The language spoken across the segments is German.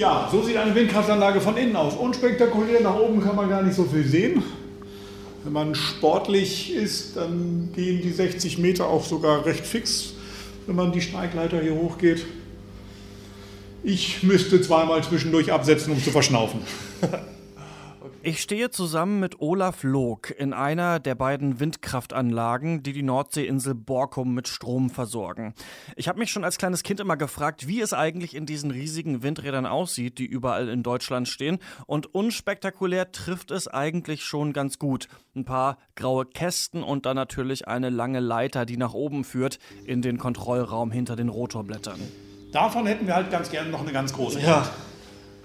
Ja, so sieht eine Windkraftanlage von innen aus. Unspektakulär, nach oben kann man gar nicht so viel sehen. Wenn man sportlich ist, dann gehen die 60 Meter auch sogar recht fix, wenn man die Steigleiter hier hochgeht. Ich müsste zweimal zwischendurch absetzen, um zu verschnaufen. Ich stehe zusammen mit Olaf Log in einer der beiden Windkraftanlagen, die die Nordseeinsel Borkum mit Strom versorgen. Ich habe mich schon als kleines Kind immer gefragt, wie es eigentlich in diesen riesigen Windrädern aussieht, die überall in Deutschland stehen. Und unspektakulär trifft es eigentlich schon ganz gut. Ein paar graue Kästen und dann natürlich eine lange Leiter, die nach oben führt in den Kontrollraum hinter den Rotorblättern. Davon hätten wir halt ganz gerne noch eine ganz große. Ja.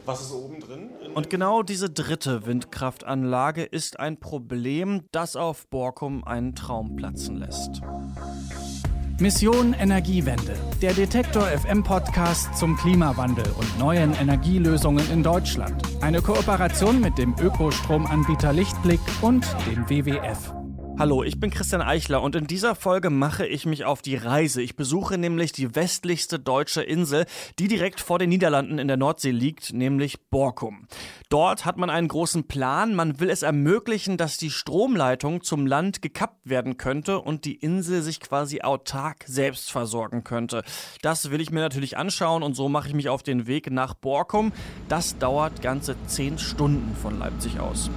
Was ist oben drin? Und genau diese dritte Windkraftanlage ist ein Problem, das auf Borkum einen Traum platzen lässt. Mission Energiewende, der Detektor FM Podcast zum Klimawandel und neuen Energielösungen in Deutschland. Eine Kooperation mit dem Ökostromanbieter Lichtblick und dem WWF. Hallo, ich bin Christian Eichler und in dieser Folge mache ich mich auf die Reise. Ich besuche nämlich die westlichste deutsche Insel, die direkt vor den Niederlanden in der Nordsee liegt, nämlich Borkum. Dort hat man einen großen Plan. Man will es ermöglichen, dass die Stromleitung zum Land gekappt werden könnte und die Insel sich quasi autark selbst versorgen könnte. Das will ich mir natürlich anschauen und so mache ich mich auf den Weg nach Borkum. Das dauert ganze zehn Stunden von Leipzig aus.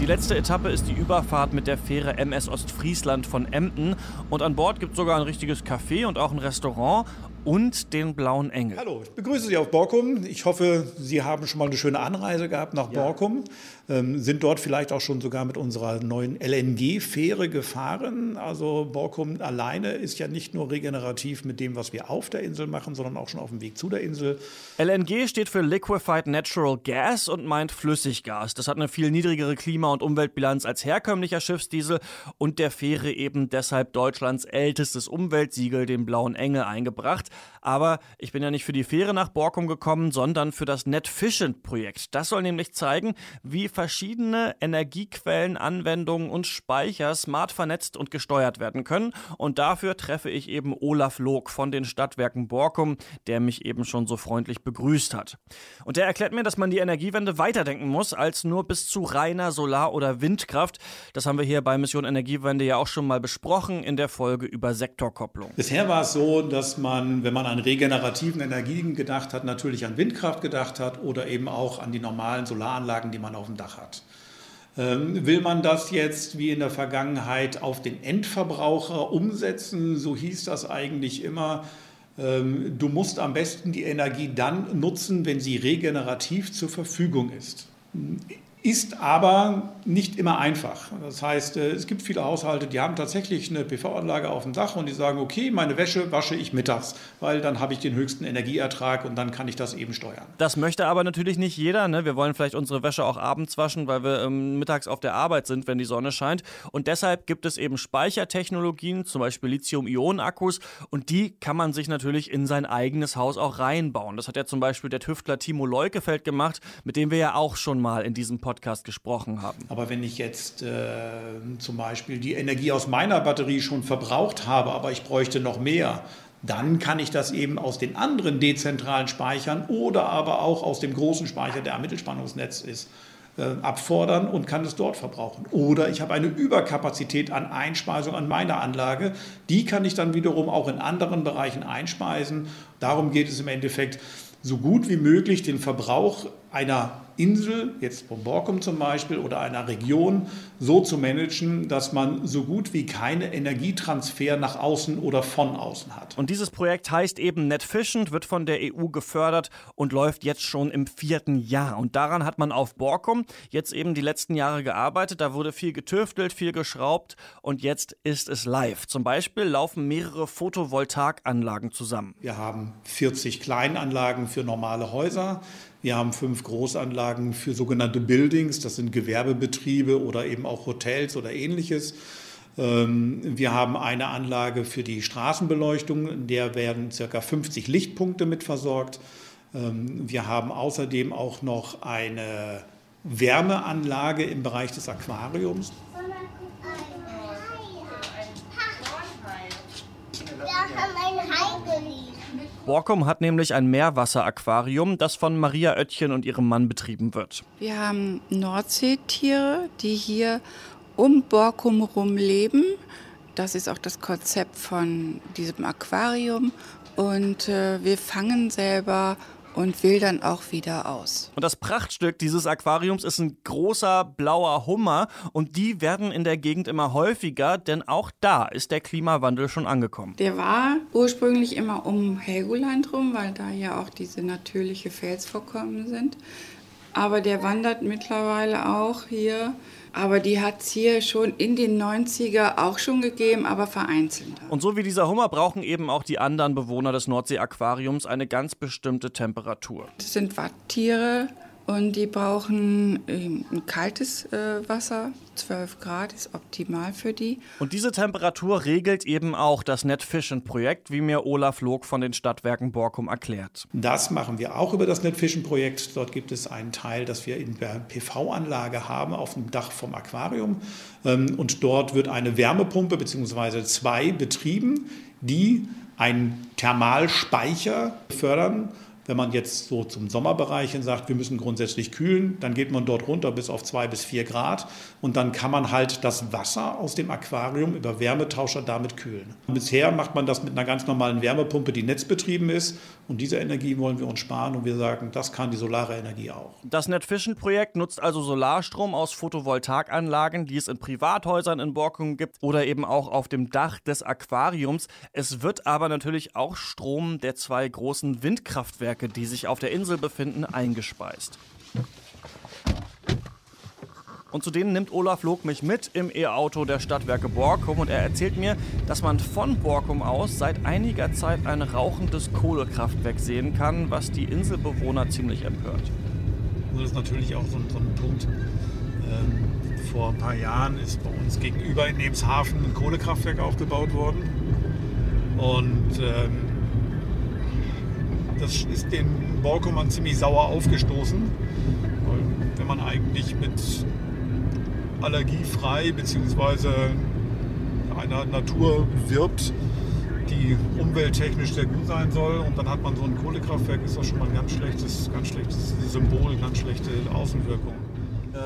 Die letzte Etappe ist die Überfahrt mit der Fähre MS Ostfriesland von Emden. Und an Bord gibt es sogar ein richtiges Café und auch ein Restaurant und den Blauen Engel. Hallo, ich begrüße Sie auf Borkum. Ich hoffe, Sie haben schon mal eine schöne Anreise gehabt nach ja. Borkum. Ähm, sind dort vielleicht auch schon sogar mit unserer neuen LNG-Fähre gefahren. Also Borkum alleine ist ja nicht nur regenerativ mit dem, was wir auf der Insel machen, sondern auch schon auf dem Weg zu der Insel. LNG steht für Liquefied Natural Gas und meint Flüssiggas. Das hat eine viel niedrigere Klima- und Umweltbilanz als herkömmlicher Schiffsdiesel und der Fähre eben deshalb Deutschlands ältestes Umweltsiegel, den Blauen Engel, eingebracht. Aber ich bin ja nicht für die Fähre nach Borkum gekommen, sondern für das NetFishent-Projekt. Das soll nämlich zeigen, wie verschiedene Energiequellen, Anwendungen und Speicher smart vernetzt und gesteuert werden können. Und dafür treffe ich eben Olaf Log von den Stadtwerken Borkum, der mich eben schon so freundlich begrüßt hat. Und der erklärt mir, dass man die Energiewende weiterdenken muss, als nur bis zu reiner Solar- oder Windkraft. Das haben wir hier bei Mission Energiewende ja auch schon mal besprochen in der Folge über Sektorkopplung. Bisher war es so, dass man wenn man an regenerativen Energien gedacht hat, natürlich an Windkraft gedacht hat oder eben auch an die normalen Solaranlagen, die man auf dem Dach hat. Ähm, will man das jetzt wie in der Vergangenheit auf den Endverbraucher umsetzen, so hieß das eigentlich immer, ähm, du musst am besten die Energie dann nutzen, wenn sie regenerativ zur Verfügung ist ist aber nicht immer einfach. Das heißt, äh, es gibt viele Haushalte, die haben tatsächlich eine PV-Anlage auf dem Dach und die sagen, okay, meine Wäsche wasche ich mittags, weil dann habe ich den höchsten Energieertrag und dann kann ich das eben steuern. Das möchte aber natürlich nicht jeder. Ne? Wir wollen vielleicht unsere Wäsche auch abends waschen, weil wir ähm, mittags auf der Arbeit sind, wenn die Sonne scheint. Und deshalb gibt es eben Speichertechnologien, zum Beispiel Lithium-Ionen-Akkus und die kann man sich natürlich in sein eigenes Haus auch reinbauen. Das hat ja zum Beispiel der Tüftler Timo Leukefeld gemacht, mit dem wir ja auch schon mal in diesem Podcast Podcast gesprochen haben. Aber wenn ich jetzt äh, zum Beispiel die Energie aus meiner Batterie schon verbraucht habe, aber ich bräuchte noch mehr, dann kann ich das eben aus den anderen dezentralen Speichern oder aber auch aus dem großen Speicher, der am Mittelspannungsnetz ist, äh, abfordern und kann es dort verbrauchen. Oder ich habe eine Überkapazität an Einspeisung an meiner Anlage, die kann ich dann wiederum auch in anderen Bereichen einspeisen. Darum geht es im Endeffekt, so gut wie möglich den Verbrauch einer Insel, jetzt von Borkum zum Beispiel, oder einer Region so zu managen, dass man so gut wie keine Energietransfer nach außen oder von außen hat. Und dieses Projekt heißt eben NetFishent, wird von der EU gefördert und läuft jetzt schon im vierten Jahr. Und daran hat man auf Borkum jetzt eben die letzten Jahre gearbeitet. Da wurde viel getüftelt, viel geschraubt und jetzt ist es live. Zum Beispiel laufen mehrere Photovoltaikanlagen zusammen. Wir haben 40 Kleinanlagen für normale Häuser. Wir haben fünf Großanlagen für sogenannte Buildings, das sind Gewerbebetriebe oder eben auch Hotels oder ähnliches. Ähm, wir haben eine Anlage für die Straßenbeleuchtung, in der werden ca. 50 Lichtpunkte mit versorgt. Ähm, wir haben außerdem auch noch eine Wärmeanlage im Bereich des Aquariums. Wir haben ein Hai geliebt. Borkum hat nämlich ein Meerwasseraquarium, das von Maria Oettchen und ihrem Mann betrieben wird. Wir haben Nordseetiere, die hier um Borkum rum leben. Das ist auch das Konzept von diesem Aquarium. Und äh, wir fangen selber und wildern auch wieder aus. Und das Prachtstück dieses Aquariums ist ein großer blauer Hummer und die werden in der Gegend immer häufiger, denn auch da ist der Klimawandel schon angekommen. Der war ursprünglich immer um Helgoland rum, weil da ja auch diese natürliche Felsvorkommen sind. Aber der wandert mittlerweile auch hier aber die hat es hier schon in den 90er auch schon gegeben, aber vereinzelt. Und so wie dieser Hummer brauchen eben auch die anderen Bewohner des Nordsee-Aquariums eine ganz bestimmte Temperatur. Das sind Watttiere, und die brauchen ähm, ein kaltes äh, Wasser. 12 Grad ist optimal für die. Und diese Temperatur regelt eben auch das NetFission-Projekt, wie mir Olaf Log von den Stadtwerken Borkum erklärt. Das machen wir auch über das NetFission-Projekt. Dort gibt es einen Teil, das wir in der PV-Anlage haben auf dem Dach vom Aquarium. Ähm, und dort wird eine Wärmepumpe bzw. zwei betrieben, die einen Thermalspeicher fördern wenn man jetzt so zum Sommerbereich hin sagt, wir müssen grundsätzlich kühlen, dann geht man dort runter bis auf zwei bis vier Grad und dann kann man halt das Wasser aus dem Aquarium über Wärmetauscher damit kühlen. Bisher macht man das mit einer ganz normalen Wärmepumpe, die netzbetrieben ist und diese Energie wollen wir uns sparen und wir sagen, das kann die solare Energie auch. Das NetFission-Projekt nutzt also Solarstrom aus Photovoltaikanlagen, die es in Privathäusern in Borkum gibt oder eben auch auf dem Dach des Aquariums. Es wird aber natürlich auch Strom der zwei großen Windkraftwerke Kraftwerke, die sich auf der Insel befinden, eingespeist. Und zu denen nimmt Olaf Log mich mit im E-Auto der Stadtwerke Borkum und er erzählt mir, dass man von Borkum aus seit einiger Zeit ein rauchendes Kohlekraftwerk sehen kann, was die Inselbewohner ziemlich empört. Das ist natürlich auch so, so ein Punkt. Ähm, vor ein paar Jahren ist bei uns gegenüber in Nebshafen ein Kohlekraftwerk aufgebaut worden. Und ähm, das ist den Borkummern ziemlich sauer aufgestoßen. Weil wenn man eigentlich mit allergiefrei bzw. einer Natur wirbt, die umwelttechnisch sehr gut sein soll und dann hat man so ein Kohlekraftwerk, ist das schon mal ein ganz schlechtes, ganz schlechtes Symbol, ganz schlechte Außenwirkung.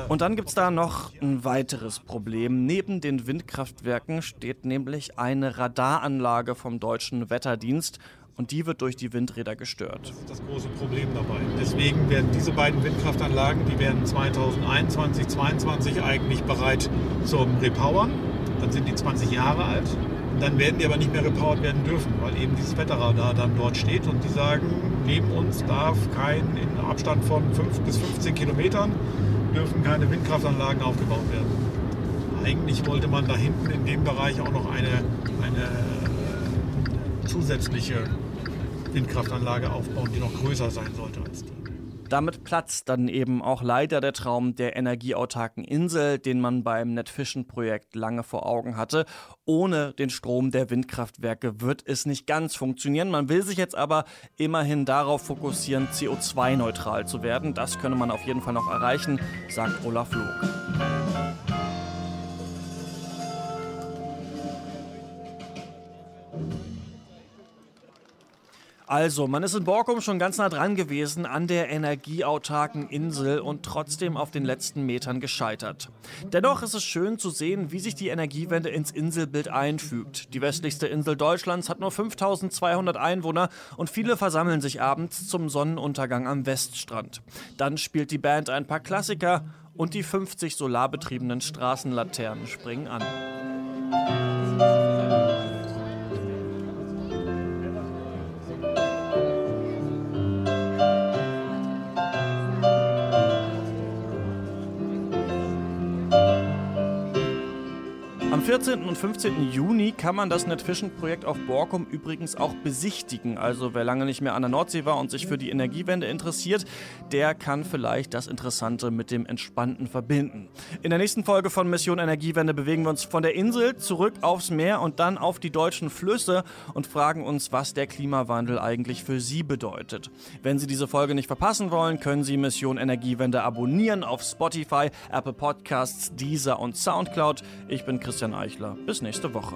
Und dann gibt es da noch ein weiteres Problem. Neben den Windkraftwerken steht nämlich eine Radaranlage vom deutschen Wetterdienst und die wird durch die Windräder gestört. Das ist das große Problem dabei. Deswegen werden diese beiden Windkraftanlagen, die werden 2021, 2022 eigentlich bereit zum Repowern. Dann sind die 20 Jahre alt. Dann werden die aber nicht mehr repowert werden dürfen, weil eben dieses Wetterradar dann dort steht und die sagen, neben uns darf kein, in Abstand von 5 bis 15 Kilometern, dürfen keine Windkraftanlagen aufgebaut werden. Eigentlich wollte man da hinten in dem Bereich auch noch eine, eine zusätzliche Windkraftanlage aufbauen, die noch größer sein sollte als die. Damit platzt dann eben auch leider der Traum der energieautarken Insel, den man beim NetFission-Projekt lange vor Augen hatte. Ohne den Strom der Windkraftwerke wird es nicht ganz funktionieren. Man will sich jetzt aber immerhin darauf fokussieren, CO2-neutral zu werden. Das könne man auf jeden Fall noch erreichen, sagt Olaf Log. Also, man ist in Borkum schon ganz nah dran gewesen an der energieautarken Insel und trotzdem auf den letzten Metern gescheitert. Dennoch ist es schön zu sehen, wie sich die Energiewende ins Inselbild einfügt. Die westlichste Insel Deutschlands hat nur 5200 Einwohner und viele versammeln sich abends zum Sonnenuntergang am Weststrand. Dann spielt die Band ein paar Klassiker und die 50 solarbetriebenen Straßenlaternen springen an. 14. und 15. Juni kann man das NetFission-Projekt auf Borkum übrigens auch besichtigen. Also wer lange nicht mehr an der Nordsee war und sich für die Energiewende interessiert, der kann vielleicht das Interessante mit dem Entspannten verbinden. In der nächsten Folge von Mission Energiewende bewegen wir uns von der Insel zurück aufs Meer und dann auf die deutschen Flüsse und fragen uns, was der Klimawandel eigentlich für Sie bedeutet. Wenn Sie diese Folge nicht verpassen wollen, können Sie Mission Energiewende abonnieren auf Spotify, Apple Podcasts, Deezer und Soundcloud. Ich bin Christian Eichler. Bis nächste Woche.